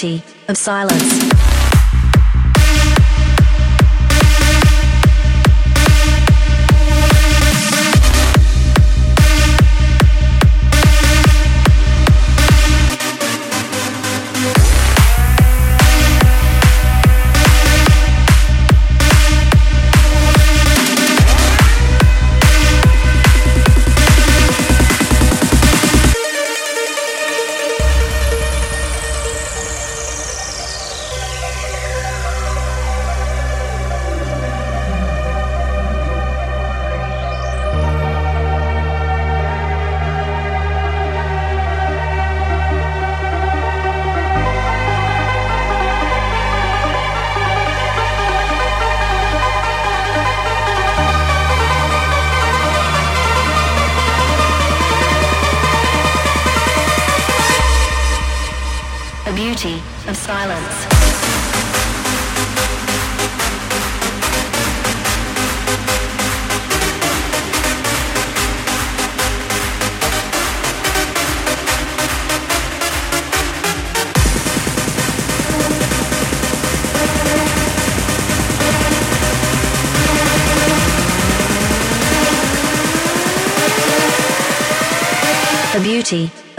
beauty of silence.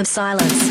Silence.